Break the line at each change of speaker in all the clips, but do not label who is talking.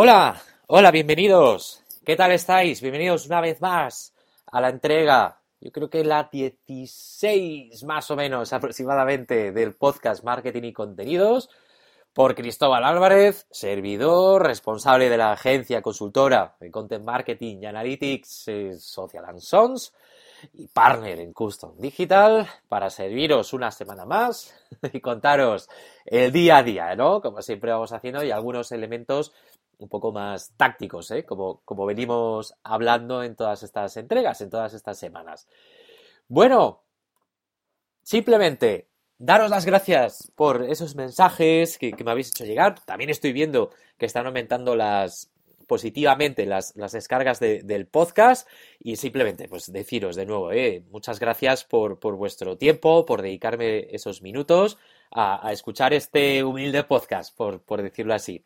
Hola, hola, bienvenidos. ¿Qué tal estáis? Bienvenidos una vez más a la entrega, yo creo que la 16 más o menos aproximadamente del podcast Marketing y Contenidos por Cristóbal Álvarez, servidor, responsable de la agencia consultora de Content Marketing y Analytics eh, Social and Sons y partner en Custom Digital para serviros una semana más y contaros el día a día, ¿no? Como siempre vamos haciendo y algunos elementos un poco más tácticos, ¿eh? como, como venimos hablando en todas estas entregas, en todas estas semanas. Bueno, simplemente daros las gracias por esos mensajes que, me habéis hecho llegar. También estoy viendo que están aumentando las positivamente las, descargas del podcast y simplemente pues deciros de nuevo ¿eh? muchas gracias por, vuestro tiempo, por dedicarme esos minutos a, escuchar este humilde podcast, por, por decirlo así.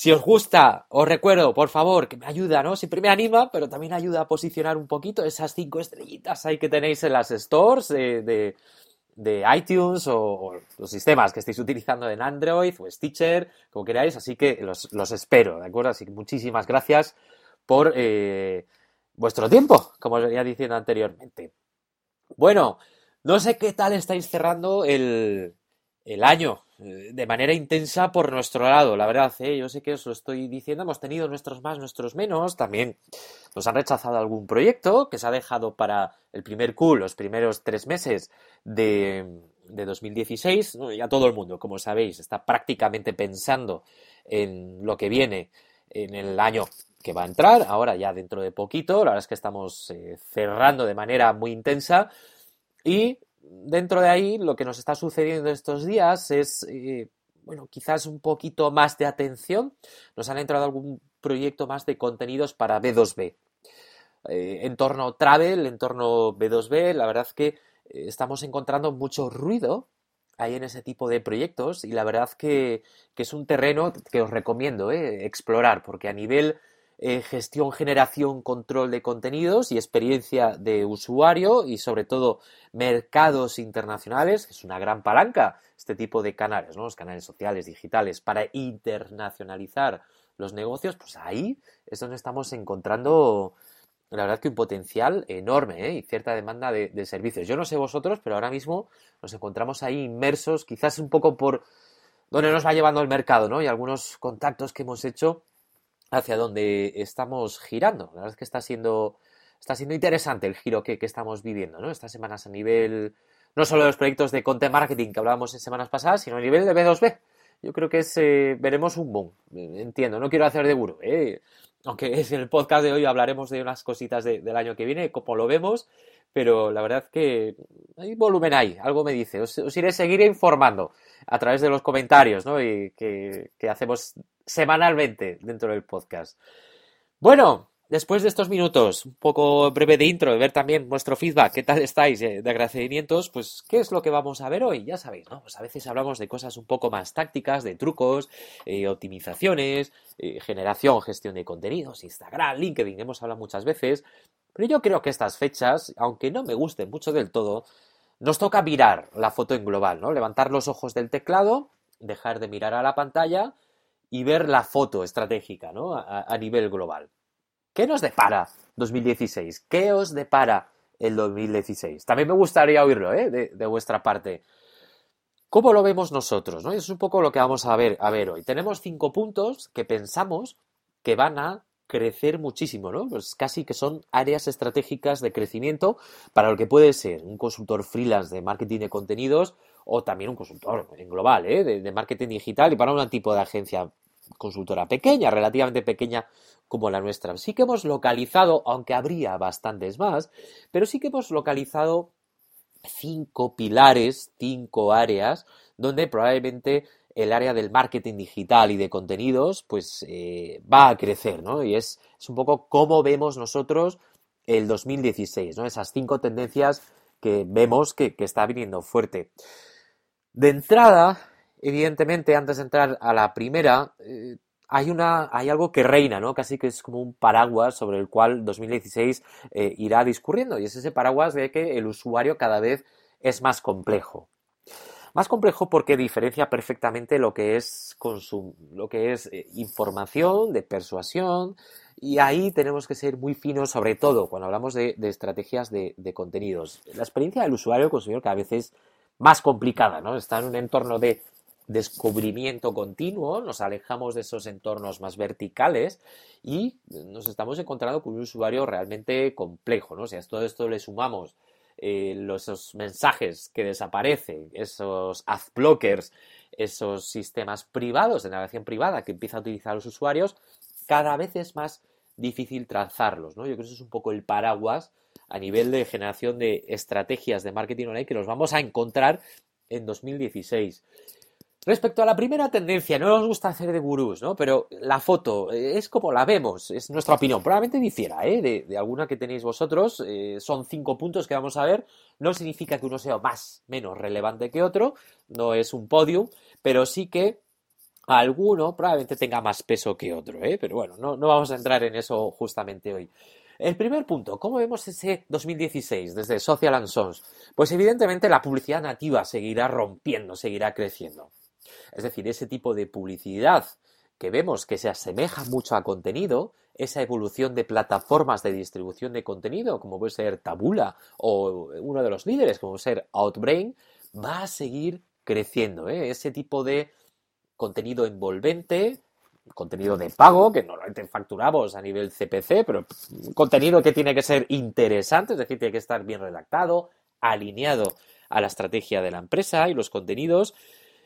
Si os gusta, os recuerdo, por favor, que me ayuda, ¿no? Siempre me anima, pero también ayuda a posicionar un poquito esas cinco estrellitas ahí que tenéis en las stores de, iTunes o, los sistemas que estéis utilizando en Android o Stitcher, como queráis. Así que los, espero, ¿de acuerdo? Así que muchísimas gracias por eh, vuestro tiempo, como os venía diciendo anteriormente. Bueno, no sé qué tal estáis cerrando el, el año eh, de manera intensa por nuestro lado, la verdad, ¿eh? yo sé que os lo estoy diciendo, hemos tenido nuestros más, nuestros menos, también nos han rechazado algún proyecto que se ha dejado para el primer Q, los primeros tres meses de, de 2016, ya todo el mundo, como sabéis, está prácticamente pensando en lo que viene en el año que va a entrar, ahora ya dentro de poquito, la verdad es que estamos eh, cerrando de manera muy intensa. Y dentro de ahí lo que nos está sucediendo estos días es, eh, bueno, quizás un poquito más de atención. Nos han entrado algún proyecto más de contenidos para B2B. Eh, en travel, en torno B2B, la verdad es que eh, estamos encontrando mucho ruido ahí en ese tipo de proyectos y la verdad que, que es un terreno que os recomiendo explorar porque a nivel eh, gestión, generación, control de contenidos y experiencia de usuario y sobre todo mercados internacionales, es una gran palanca este tipo de canales, ¿no? los canales sociales, digitales, para internacionalizar los negocios, pues ahí es donde estamos encontrando la verdad que un potencial enorme ¿eh? y cierta demanda de, de, servicios. Yo no sé vosotros, pero ahora mismo nos encontramos ahí inmersos, quizás un poco por donde nos va llevando el mercado, ¿no? Y algunos contactos que hemos hecho hacia donde estamos girando. La verdad es que está siendo, está siendo interesante el giro que, estamos viviendo, ¿no? Estas semanas a nivel, no solo de los proyectos de content marketing que hablábamos en semanas pasadas, sino a nivel de B2B. Yo creo que es, eh, veremos un boom. Entiendo, no quiero hacer de gurú, ¿eh? aunque en el podcast de hoy hablaremos de unas cositas del año que viene, como lo vemos, pero la verdad que hay volumen ahí, algo me dice. Os, iré seguir informando a través de los comentarios ¿no? y que hacemos semanalmente dentro del podcast. Bueno, después de estos minutos, un poco breve de intro, de ver también vuestro feedback, qué tal estáis, eh, de agradecimientos, pues, ¿qué es lo que vamos a ver hoy? Ya sabéis, ¿no? Pues a veces hablamos de cosas un poco más tácticas, de trucos, eh, optimizaciones, eh, generación, gestión de contenidos, Instagram, LinkedIn, hemos hablado muchas veces, pero yo creo que estas fechas, aunque no me gusten mucho del todo, nos toca mirar la foto en global, ¿no? Levantar los ojos del teclado, dejar de mirar a la pantalla y ver la foto estratégica, ¿no? a nivel global. ¿Qué nos depara 2016? ¿Qué os depara el 2016? También me gustaría oírlo ¿eh? de, vuestra parte. ¿Cómo lo vemos nosotros? ¿no? es un poco lo que vamos a ver, a ver hoy. Tenemos cinco puntos que pensamos que van a crecer muchísimo, ¿no? Pues casi que son áreas estratégicas de crecimiento para lo que puede ser un consultor freelance de marketing de contenidos o también un consultor en global, ¿eh? de, de marketing digital y para un tipo de agencia consultora pequeña, relativamente pequeña como la nuestra. Sí que hemos localizado, aunque habría bastantes más, pero sí que hemos localizado cinco pilares, cinco áreas donde probablemente el área del marketing digital y de contenidos, pues eh, va a crecer, ¿no? Y es, un poco cómo vemos nosotros el 2016, ¿no? Esas cinco tendencias que vemos que está viniendo fuerte. De entrada, evidentemente, antes de entrar a la primera, eh, hay, una, hay algo que reina, ¿no? Casi que es como un paraguas sobre el cual 2016 eh, irá discurriendo, y es ese paraguas de que el usuario cada vez es más complejo. Más complejo porque diferencia perfectamente lo que es, lo que es eh, información, de persuasión, y ahí tenemos que ser muy finos, sobre todo cuando hablamos de, estrategias de, contenidos. La experiencia del usuario consumidor cada vez es más complicada, ¿no? Está en un entorno de descubrimiento continuo, nos alejamos de esos entornos más verticales y nos estamos encontrando con un usuario realmente complejo, ¿no? O sea, todo esto le sumamos eh, los, esos mensajes que desaparecen, esos adblockers, esos sistemas privados de navegación privada que empiezan a utilizar los usuarios, cada vez es más difícil trazarlos. Yo creo que eso es un poco el paraguas a nivel de generación de estrategias de marketing online que nos vamos a encontrar en 2016. Respecto a la primera tendencia, no nos gusta hacer de gurús, ¿no? Pero la foto eh, es como la vemos, es nuestra opinión. Probablemente difiera, ¿eh? De, alguna que tenéis vosotros. Eh, son cinco puntos que vamos a ver. No significa que uno sea más, menos relevante que otro. No es un podium, pero sí que alguno probablemente tenga más peso que otro, ¿eh? Pero bueno, no, vamos a entrar en eso justamente hoy. El primer punto, ¿cómo vemos ese 2016 desde Social and Sons? Pues evidentemente la publicidad nativa seguirá rompiendo, seguirá creciendo. Es decir, ese tipo de publicidad que vemos que se asemeja mucho a contenido, esa evolución de plataformas de distribución de contenido, como puede ser Tabula o uno de los líderes, como puede ser Outbrain, va a seguir creciendo. ¿eh? Ese tipo de contenido envolvente, contenido de pago, que normalmente facturamos a nivel CPC, pero contenido que tiene que ser interesante, es decir, tiene que estar bien redactado, alineado a la estrategia de la empresa y los contenidos,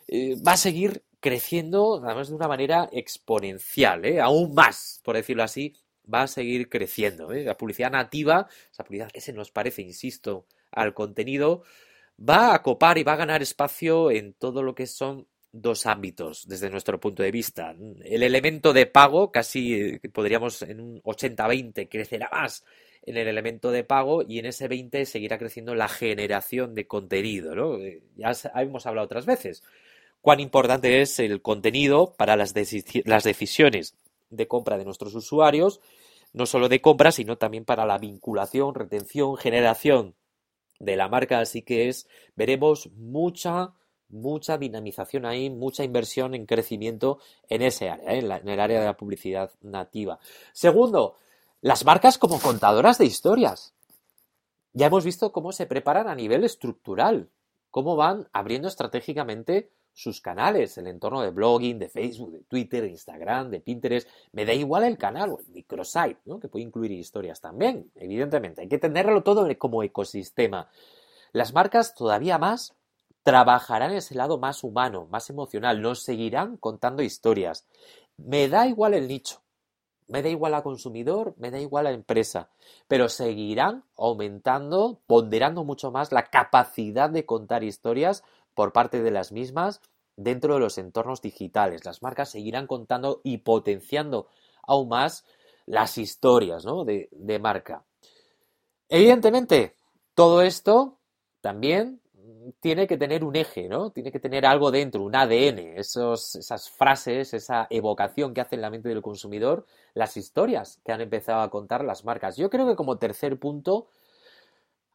eh, va a seguir creciendo, además de una manera exponencial, ¿eh? aún más, por decirlo así, va a seguir creciendo. ¿eh? La publicidad nativa, esa publicidad que se nos parece, insisto, al contenido, va a copar y va a ganar espacio en todo lo que son dos ámbitos desde nuestro punto de vista. El elemento de pago, casi podríamos en un 80-20, crecerá más en el elemento de pago y en ese 20 seguirá creciendo la generación de contenido. ¿no? Ya hemos hablado otras veces cuán importante es el contenido para las, decisiones de compra de nuestros usuarios, no solo de compra, sino también para la vinculación, retención, generación de la marca. Así que es, veremos mucha, mucha dinamización ahí, mucha inversión en crecimiento en ese área, ¿eh? en el área de la publicidad nativa. Segundo, las marcas como contadoras de historias. Ya hemos visto cómo se preparan a nivel estructural, cómo van abriendo estratégicamente sus canales, el entorno de blogging, de Facebook, de Twitter, de Instagram, de Pinterest. Me da igual el canal o el microsite, ¿no? que puede incluir historias también, evidentemente. Hay que tenerlo todo como ecosistema. Las marcas todavía más trabajarán ese lado más humano, más emocional, nos seguirán contando historias. Me da igual el nicho, me da igual a consumidor, me da igual a empresa, pero seguirán aumentando, ponderando mucho más la capacidad de contar historias por parte de las mismas dentro de los entornos digitales. Las marcas seguirán contando y potenciando aún más las historias de, marca. Evidentemente, todo esto también tiene que tener un eje, ¿no? Tiene que tener algo dentro, un ADN, esos, esas frases, esa evocación que hace en la mente del consumidor, las historias que han empezado a contar las marcas. Yo creo que como tercer punto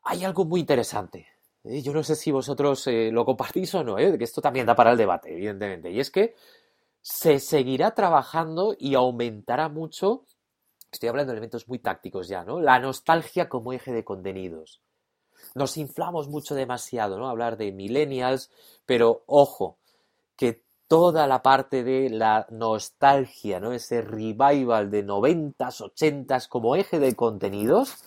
hay algo muy interesante. Yo no sé si vosotros eh, lo compartís o no, ¿eh? que esto también da para el debate, evidentemente. Y es que se seguirá trabajando y aumentará mucho, estoy hablando de elementos muy tácticos ya, ¿no? La nostalgia como eje de contenidos. Nos inflamos mucho demasiado, ¿no? Hablar de millennials, pero ojo, que toda la parte de la nostalgia, ¿no? Ese revival de noventas, ochentas como eje de contenidos,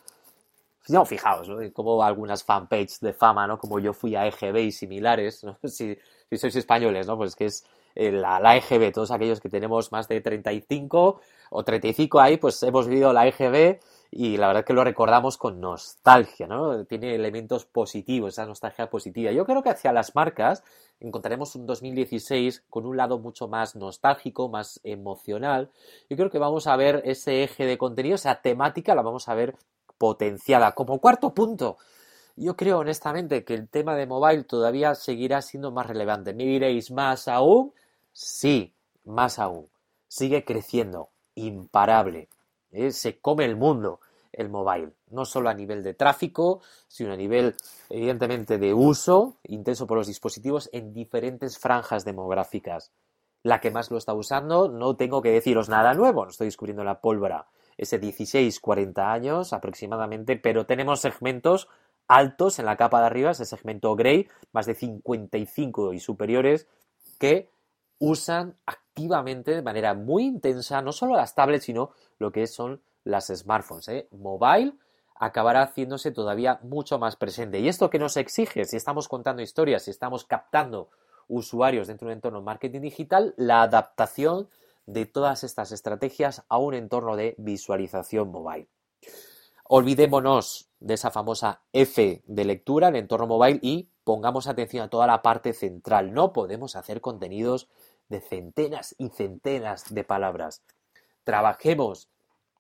no, fijaos, ¿no? Como algunas fanpages de fama, ¿no? Como yo fui a EGB y similares, ¿no? Si, si sois españoles, ¿no? Pues que es eh, la, la, EGB, todos aquellos que tenemos más de 35 o 35 ahí, pues hemos vivido la EGB y la verdad que lo recordamos con nostalgia, ¿no? Tiene elementos positivos, esa nostalgia positiva. Yo creo que hacia las marcas encontraremos un 2016 con un lado mucho más nostálgico, más emocional. Yo creo que vamos a ver ese eje de contenido, esa temática la vamos a ver potenciada. Como cuarto punto, yo creo honestamente que el tema de mobile todavía seguirá siendo más relevante. ¿Me diréis más aún? Sí, más aún. Sigue creciendo, imparable. ¿eh? Se come el mundo el mobile, no solo a nivel de tráfico, sino a nivel, evidentemente, de uso intenso por los dispositivos en diferentes franjas demográficas. La que más lo está usando, no tengo que deciros nada nuevo, no estoy descubriendo la pólvora. Ese 16-40 años aproximadamente, pero tenemos segmentos altos en la capa de arriba, ese segmento grey, más de 55 y superiores, que usan activamente de manera muy intensa no solo las tablets, sino lo que son las smartphones. ¿eh? Mobile acabará haciéndose todavía mucho más presente. ¿Y esto que nos exige? Si estamos contando historias, si estamos captando usuarios dentro de un entorno marketing digital, la adaptación de todas estas estrategias a un entorno de visualización mobile. Olvidémonos de esa famosa F de lectura, el entorno mobile, y pongamos atención a toda la parte central. No podemos hacer contenidos de centenas y centenas de palabras. Trabajemos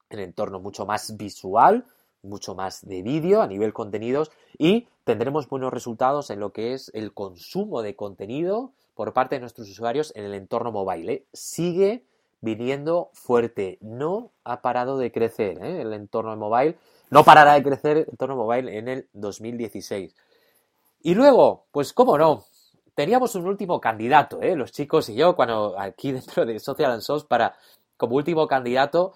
en entorno mucho más visual, mucho más de vídeo a nivel contenidos y tendremos buenos resultados en lo que es el consumo de contenido por parte de nuestros usuarios en el entorno mobile. Sigue viniendo fuerte, no ha parado de crecer ¿eh? el entorno mobile no parará de crecer el entorno mobile en el 2016. Y luego, pues cómo no, teníamos un último candidato, ¿eh? los chicos y yo, cuando aquí dentro de Social and Source para como último candidato.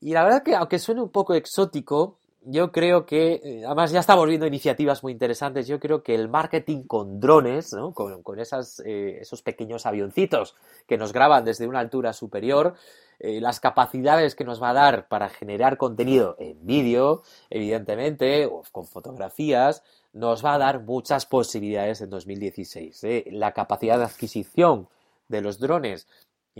Y la verdad que, aunque suene un poco exótico, yo creo que, eh, además ya estamos viendo iniciativas muy interesantes, yo creo que el marketing con drones, ¿no? con, con esas, eh, esos pequeños avioncitos que nos graban desde una altura superior, eh, las capacidades que nos va a dar para generar contenido en vídeo, evidentemente, o con fotografías, nos va a dar muchas posibilidades en 2016. La capacidad de adquisición de los drones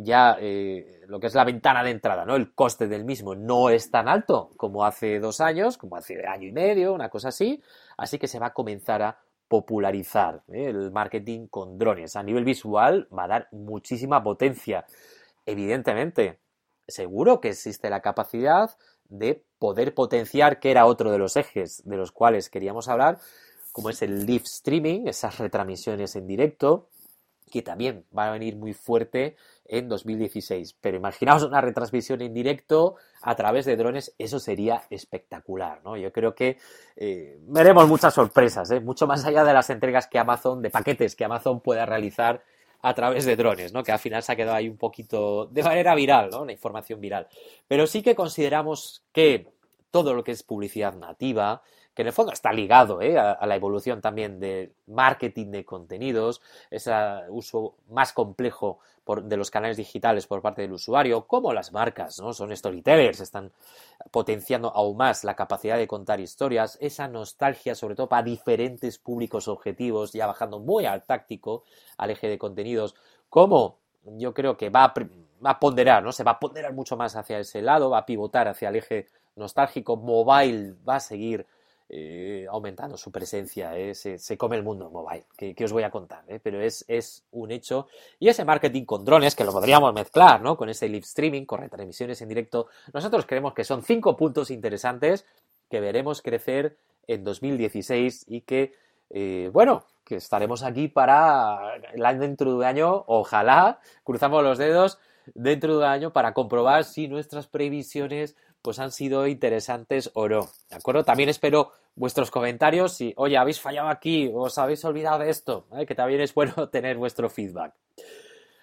ya eh, lo que es la ventana de entrada, ¿no? El coste del mismo no es tan alto como hace dos años, como hace año y medio, una cosa así, así que se va a comenzar a popularizar ¿eh? el marketing con drones. A nivel visual va a dar muchísima potencia. Evidentemente, seguro que existe la capacidad de poder potenciar, que era otro de los ejes de los cuales queríamos hablar, como es el live streaming, esas retransmisiones en directo, que también va a venir muy fuerte en 2016. Pero imaginaos una retransmisión en directo a través de drones, eso sería espectacular, ¿no? Yo creo que eh, veremos muchas sorpresas, ¿eh? mucho más allá de las entregas que Amazon, de paquetes que Amazon pueda realizar a través de drones, ¿no? Que al final se ha quedado ahí un poquito de manera viral, ¿no? La información viral. Pero sí que consideramos que todo lo que es publicidad nativa, que en el fondo está ligado ¿eh? a, la evolución también del marketing de contenidos, ese uso más complejo de los canales digitales por parte del usuario, como las marcas, ¿no? Son storytellers, están potenciando aún más la capacidad de contar historias, esa nostalgia sobre todo para diferentes públicos objetivos, ya bajando muy al táctico, al eje de contenidos, como yo creo que va a, va a ponderar, ¿no? Se va a ponderar mucho más hacia ese lado, va a pivotar hacia el eje nostálgico, mobile va a seguir eh, aumentando su presencia, eh, se, come el mundo mobile, que, os voy a contar, eh, pero es, un hecho. Y ese marketing con drones, que lo podríamos mezclar ¿no? con ese live streaming, con retransmisiones en directo, nosotros creemos que son cinco puntos interesantes que veremos crecer en 2016 y que, bueno, que estaremos aquí para dentro de un año, ojalá, cruzamos los dedos, dentro de un año para comprobar si nuestras previsiones pues han sido interesantes o no. ¿De acuerdo? También espero vuestros comentarios si, oye, habéis fallado aquí, os habéis olvidado de esto, ¿eh? que también es bueno tener vuestro feedback.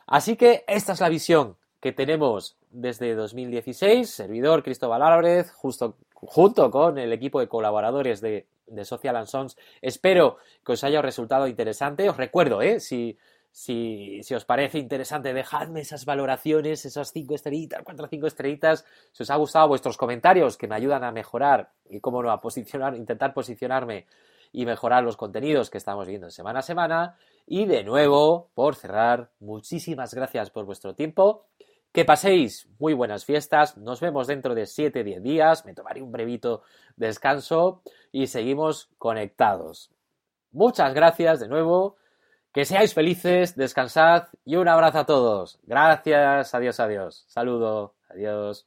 Así que esta es la visión que tenemos desde 2016, servidor Cristóbal Álvarez, justo, junto con el equipo de colaboradores de, Social and Sons. Espero que os haya resultado interesante. Os recuerdo, ¿eh? Si os parece interesante, dejadme esas valoraciones, esas cinco estrellitas, cuatro o cinco estrellitas. Si os ha gustado vuestros comentarios que me ayudan a mejorar y, cómo no, a posicionar, intentar posicionarme y mejorar los contenidos que estamos viendo semana a semana. Y de nuevo, por cerrar, muchísimas gracias por vuestro tiempo. Que paséis muy buenas fiestas. Nos vemos dentro de 7-10 días. Me tomaré un brevito descanso y seguimos conectados. Muchas gracias de nuevo. Que seáis felices, descansad y un abrazo a todos. Gracias, adiós, adiós. Saludo, adiós.